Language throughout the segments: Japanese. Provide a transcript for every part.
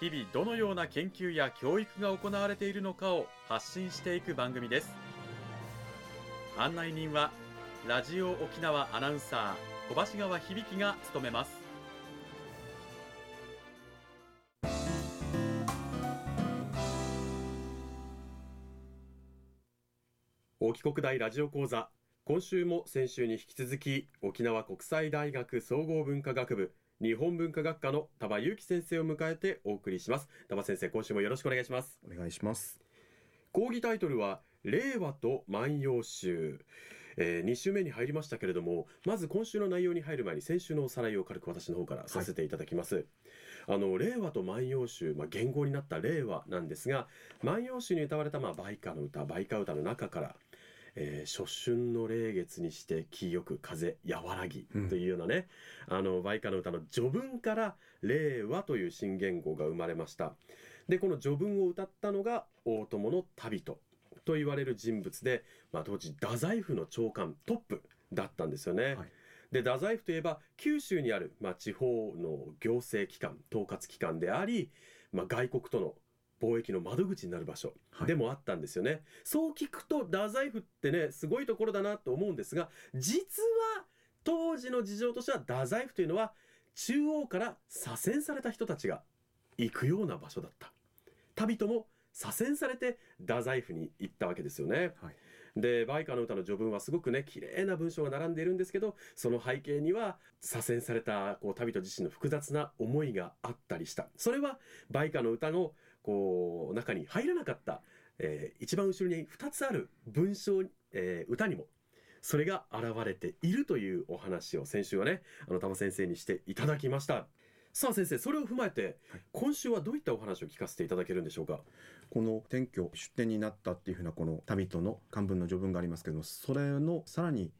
日々どのような研究や教育が行われているのかを発信していく番組です。案内人はラジオ沖縄アナウンサー小橋川響が務めます。沖国大ラジオ講座。今週も先週に引き続き沖縄国際大学総合文化学部日本文化学科の田場裕樹先生を迎えてお送りします。田場先生今週もよろしくお願いします。お願いします。講義タイトルは令和と万葉集、えー、2週目に入りましたけれどもまず今週の内容に入る前に先週のおさらいを軽く私の方からさせていただきます、はいあの令和と万葉集、まあ、言語になった令和なんですが万葉集に歌われた、まあ、梅花の歌梅花歌の中からえー、初春の霊月にして気よく風和らぎというようなね、うん、あの梅花の歌の序文から令和という新言語が生まれました。でこの序文を歌ったのが大友の旅人と言われる人物で、まあ、当時太宰府の長官トップだったんですよね、はい。で太宰府といえば九州にある、まあ、地方の行政機関統括機関であり、まあ、外国との貿易の窓口になる場所でもあったんですよね、はい、そう聞くと太宰府ってねすごいところだなと思うんですが実は当時の事情としては太宰府というのは中央から左遷された人たちが行くような場所だった。旅とも左遷されて太宰府に行ったわけですよね、はい。で梅花の歌の序文はすごくね綺麗な文章が並んでいるんですけどその背景には左遷されたこう旅人自身の複雑な思いがあったりした。それは梅花の歌のこう中に入らなかった、えー、一番後ろに2つある文章、えー、歌にもそれが現れているというお話を先週はねあの玉先生にしていただきました。さあ先生それを踏まえて、はい、今週はどういったお話を聞かせていただけるんでしょうか？この転居出店になったっていうふうなこの旅人の漢文の序文がありますけどもそれのさらに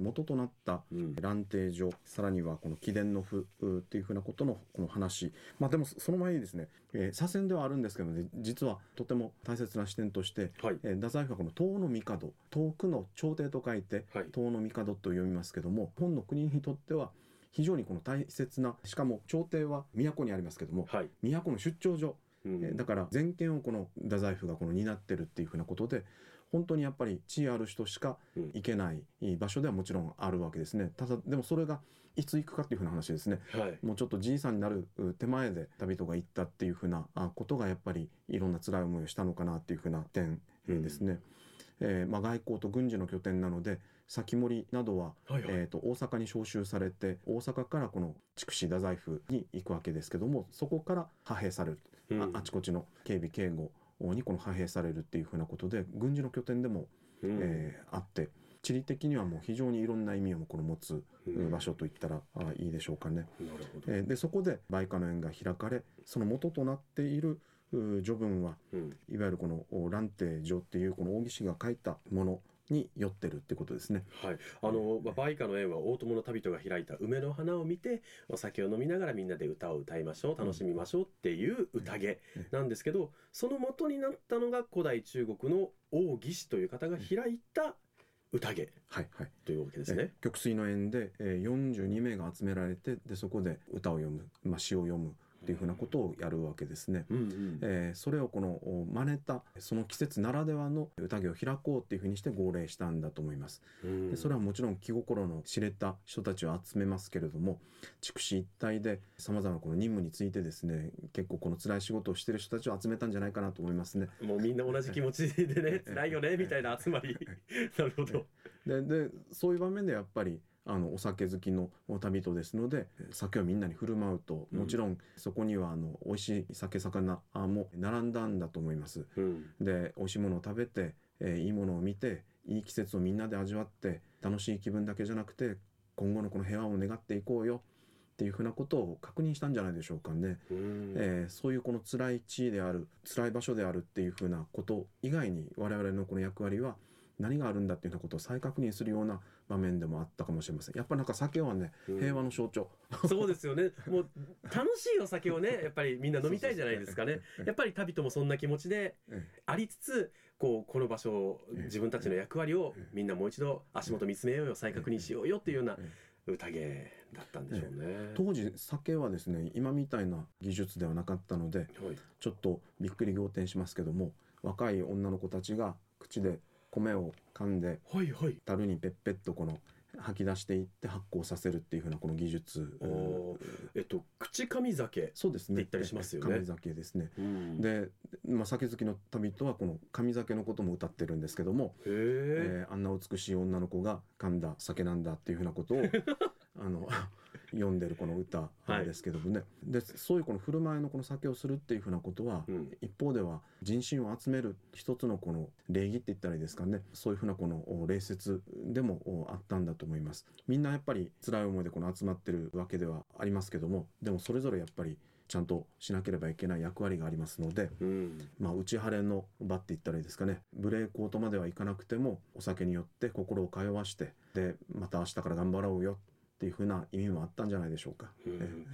元となった蘭亭所、うん、さらにはこの貴殿の譜っていうふうなことのこの話。まあでもその前にですね、えー、左遷ではあるんですけどね実はとても大切な視点として、はい、えー、太宰府はこの東の帝遠くの朝廷と書いて、はい、東の帝と読みますけども本の国にとっては非常にこの大切なしかも朝廷は都にありますけども、はい、都の出張所うん、だから全権をこの太宰府がこの担ってるっていうふうなことで本当にやっぱり地位ある人しか行けない場所ではもちろんあるわけですね。ただでもそれがいつ行くかっていうふうな話ですね、はい、もうちょっとじいさんになる手前で旅人が行ったっていうふうなことがやっぱりいろんな辛い思いをしたのかなっていうふうな点ですね、うん、えー、まあ、外交と軍事の拠点なので先森などは、はいはい、えーと、大阪に召集されて大阪からこの筑紫太宰府に行くわけですけどもそこから派兵される、うん、ああちこちの警備警護にこの派兵されるっていうふうなことで軍事の拠点でも、うん、えー、あって地理的にはもう非常にいろんな意味をこの持つ場所といったら、うん、あいいでしょうかね。えー、でそこで梅花の園が開かれその元となっている序文は、うん、いわゆるこの蘭亭序っていうこの大岸が書いたものに酔ってるってことですね。はい。あの、まあ、バイカの縁は大友の旅人が開いた梅の花を見て、お酒を飲みながらみんなで歌を歌いましょう、楽しみましょうっていう宴なんですけど、その元になったのが古代中国の王義士という方が開いた宴はいはい、というわけですね。曲水の縁で、えー、42名が集められてでそこで歌を読む、まあ、詩を読むっていうふうなことをやるわけですね。うんうん、えー、それをこの真似たその季節ならではの宴を開こうっていうふうにして号令したんだと思います。でそれはもちろん気心の知れた人たちを集めますけれども筑紫一体でさまざまなこの任務についてですね結構この辛い仕事をしてる人たちを集めたんじゃないかなと思いますね。もうみんな同じ気持ちでね 辛いよねみたいな集まり なるほど。ででそういう場面でやっぱりあのお酒好きの旅人ですので酒をみんなに振る舞うともちろんそこにはあの美味しい酒魚も並んだんだと思います。うん、で美味しいものを食べて、えー、いいものを見ていい季節をみんなで味わって楽しい気分だけじゃなくて今後のこの平和を願っていこうよっっていうふうなことを確認したんじゃないでしょうかね。うんえーそういうこの辛い地位である辛い場所であるっていうふうなこと以外に我々のこの役割は何があるんだっていうようなことを再確認するような場面でもあったかもしれません。やっぱりなんか酒はねうん。平和の象徴、そうですよね。もう楽しいお酒をね、やっぱりみんな飲みたいじゃないですかね。やっぱり旅人もそんな気持ちでえありつつ、こうこの場所をええ。自分たちの役割をええ。みんなもう一度足元見つめようよ、再確認しようよっていうようなえ宴だったんでしょうね。当時酒はですね今みたいな技術ではなかったのではい。ちょっとびっくり仰天しますけども若い女の子たちが口で米を噛んではいはい。樽にペッペッとこの吐き出していって発酵させるっていうふうなこの技術えっと口上酒。そうですね言ったりしますよね神酒ですねうんで、まあ、酒好きの旅人はこの神酒のことも歌ってるんですけども。えーあんな美しい女の子が噛んだ酒なんだっていうふうなことを あの読んでるこの歌ですけどもね、でそういうこの振る舞いのこの酒をするっていうふうなことは、うん。一方では人心を集める一つのこの礼儀って言ったらいいですかね。そういうふうなこのお礼節でもおあったんだと思います。みんなやっぱり辛い思いでこの集まってるわけではありますけどもでもそれぞれやっぱりちゃんとしなければいけない役割がありますのでうん。まあ、内晴れの場って言ったらいいですかね。無礼講とまではいかなくてもお酒によって心を通わしてでまた明日から頑張ろうよっていうふうな意味もあったんじゃないでしょうか。うん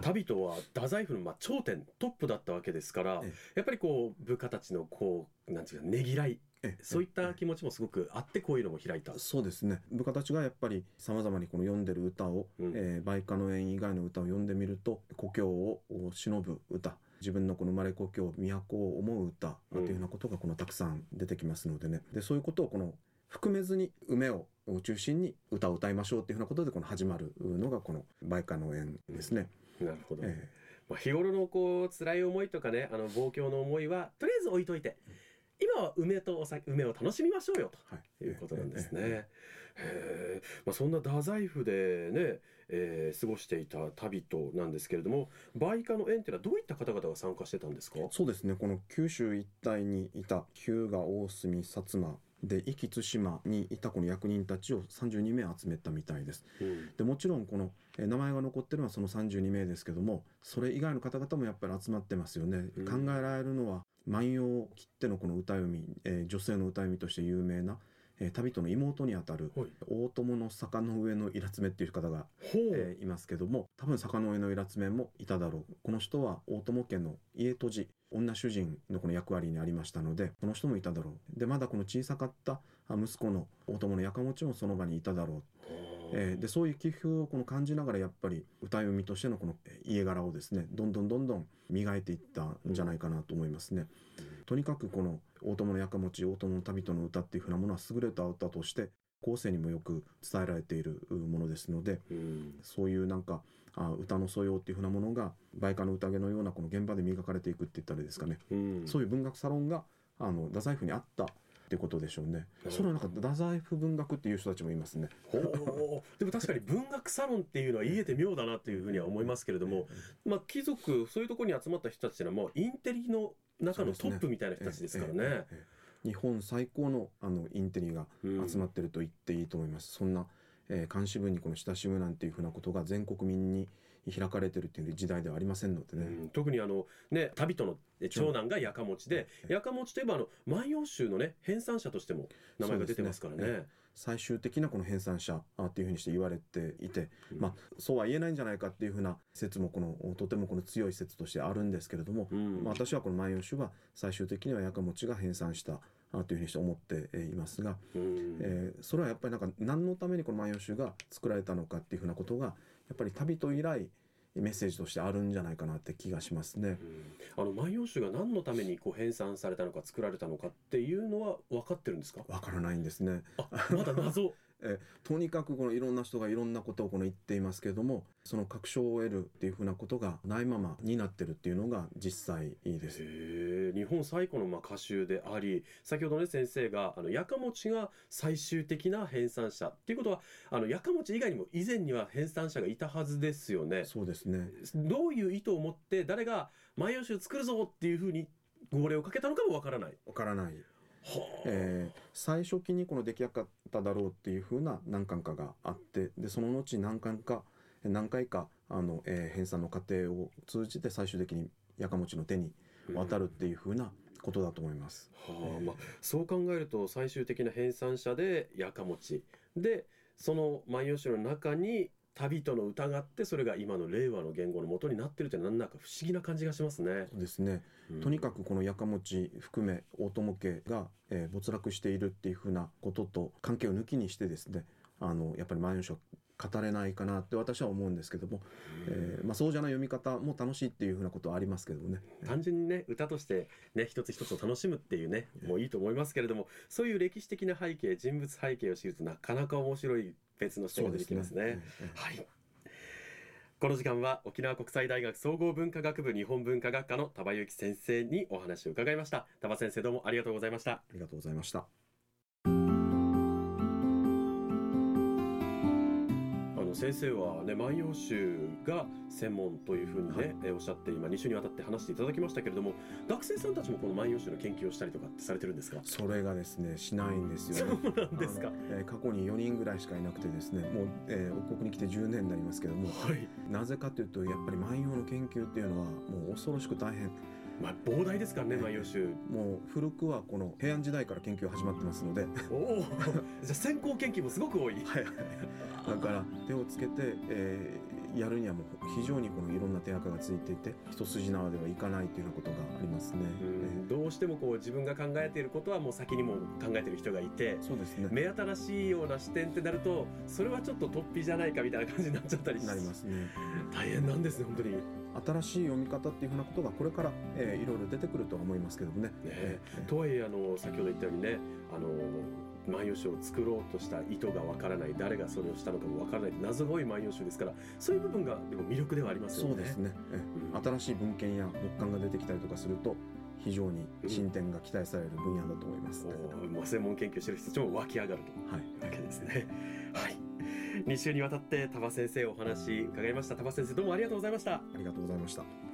旅人は太宰府のまあ頂点トップだったわけですからえやっぱりこう部下たちのこうなんていうかねぎらいええ。そういった気持ちもすごくあってこういうのも開いた。そうですね。部下たちがやっぱりさまざまにこの読んでる歌を、うん。えー梅花の縁以外の歌を読んでみると故郷を忍ぶ歌自分のこの生まれ故郷都を思う歌というようなことがこのたくさん出てきますのでね。でそういうことをこの含めずに梅を中心に歌を歌いましょうっていうふうなことでこの始まるのがこの梅花の縁ですね。なるほど。えまあ、日頃のこう辛い思いとかねあの望郷の思いはとりあえず置いといて今は梅とお酒梅を楽しみましょうよということなんですね。えへえまあ、そんな太宰府でね、えー過ごしていた旅人なんですけれども梅花の縁っていうのはどういった方々が参加してたんですか？そうですねこの九州一帯にいた日向大隅薩摩で壱岐対馬にいたこの役人たちを32名集めたみたいです。うん。でもちろんこのえー名前が残ってるのはその32名ですけどもそれ以外の方々もやっぱり集まってますよね、うん。考えられるのは万葉切手のこの歌読み、えー女性の歌読みとして有名な、えー旅人の妹にあたるはい。大友の坂の上のイラツメっていう方が、えーいますけども多分坂の上のイラツメもいただろう。この人は大友家の家とじ女主人のこの役割にありましたのでこの人もいただろう。でまだこの小さかったあ息子の大友のやかもちもその場にいただろうえーでそういう寄付をこの感じながらやっぱり歌読みとしてのこのえー家柄をですねどんどんどんどん磨いていったんじゃないかなと思いますね。とにかくこの大友のやかもち大友の旅人の歌っていうふうなものは優れた歌として後世にもよく伝えられているうものですのでうん。そういうなんかあ歌の素養っていうふうなものが梅花の宴のようなこの現場で磨かれていくって言ったらいいですかね、うん。そういう文学サロンがあの太宰府にあったってことでしょうね。うんそれはなんか太宰府文学っていう人たちもいますね。でも確かに文学サロンっていうのは言えて妙だなというふうには思いますけれども、まあ、貴族そういうところに集まった人たちっていうのはもうインテリの中のトップみたいな人たちですからね。日本最高のあのインテリがうん集まってると言っていいと思います。そんな、えー監視部にこの親しむなんていうふうなことが全国民に開かれてるっていう時代ではありませんのでね。うん特にあのね旅人のえ長男がやかもちでええ。やかもちといえばあの万葉集のね編纂者としても名前が出てますからね。そうです最終的なこの編纂者あっていうふうにして言われていて、うん。まあそうは言えないんじゃないかっていうふうな説もこのとてもこの強い説としてあるんですけれども、うん。まあ、私はこの万葉集は最終的にはやかもちが編纂したあというふうにして思ってえーいますが、うん。えーそれはやっぱりなんか何のためにこの「万葉集」が作られたのかっていうふうなことがやっぱり旅と以来メッセージとしてあるんじゃないかなって気がしますね。うんあの万葉集が何のためにこう編纂されたのか作られたのかっていうのは分かってるんですか？わからないんですね。あまだ謎 えーとにかくこのいろんな人がいろんなことをこの言っていますけれどもその確証を得るっていうふうなことがないままになってるっていうのが実際です。へえ日本最古のまあ歌集であり先ほどね先生があのやかもちが最終的な編纂者っていうことはあのやかもち以外にも以前には編纂者がいたはずですよね。そうですね。どういう意図を持って誰が万葉集作るぞっていうふうに号令をかけたのかもわからない。わからない。えー最初期にこの出来上がっただろうっていうふうな難関化があってでその後何巻か何回かあの、えー編纂の過程を通じて最終的にやかもちの手に渡るっていうふうなことだと思います。はあまあ、そう考えると最終的な編纂者でやかもちでその「万葉集」の中に旅との歌があってそれが今の令和の言語の元になってるって何だか不思議な感じがしますね。そうですね。うんとにかくこのやかもち含め大友家が、えー没落しているっていうふうなことと関係を抜きにしてですねあのやっぱり万葉集は語れないかなって私は思うんですけども、えーまあ、そうじゃない読み方も楽しいっていうふうなことはありますけどもね。単純にね歌としてね一つ一つを楽しむっていうねもういいと思いますけれどもそういう歴史的な背景人物背景を知るとなかなか面白い別の視点が出てきますね。ええはい。この時間は沖縄国際大学総合文化学部日本文化学科の田場幸先生にお話を伺いました。田場先生どうもありがとうございました。ありがとうございました。の先生はね万葉集が専門というふうにね、えおっしゃって今2週にわたって話していただきましたけれども学生さんたちもこの万葉集の研究をしたりとかってされてるんですか？それがですねしないんですよね。そうなんですかえー過去に4人ぐらいしかいなくてですねもう、えー王国に来て10年になりますけどもはい。なぜかというとやっぱり万葉の研究っていうのはもう恐ろしく大変まあ膨大ですからね万葉集。もう古くはこの平安時代から研究が始まってますのでおお。じゃあ先行研究もすごく多い。はいだから手をつけて、えーやるにはもう非常にこのいろんな手垢がついていて一筋縄ではいかないというようなことがありますね。うんどうしてもこう自分が考えていることはもう先にも考えている人がいてえーそうですね。目新しいような視点ってなるとそれはちょっと突飛じゃないかみたいな感じになっちゃったりしなりますね。大変なんですね本当に。ね新しい読み方っていうふうなことがこれから、えーいろいろ出てくるとは思いますけどもね。えーとはいえあの先ほど言ったようにねあの万葉集を作ろうとした意図がわからない誰がそれをしたのかもわからない謎が多い万葉集ですからそういう部分がでも魅力ではありますよね。そうですね、えうん新しい文献や木簡が出てきたりとかすると非常に進展が期待される分野だと思います、う専門研究してる人たちも湧き上がると。はい、わけですね。はい。2週にわたって多先生お話伺いました。多先生どうもありがとうございました。ありがとうございました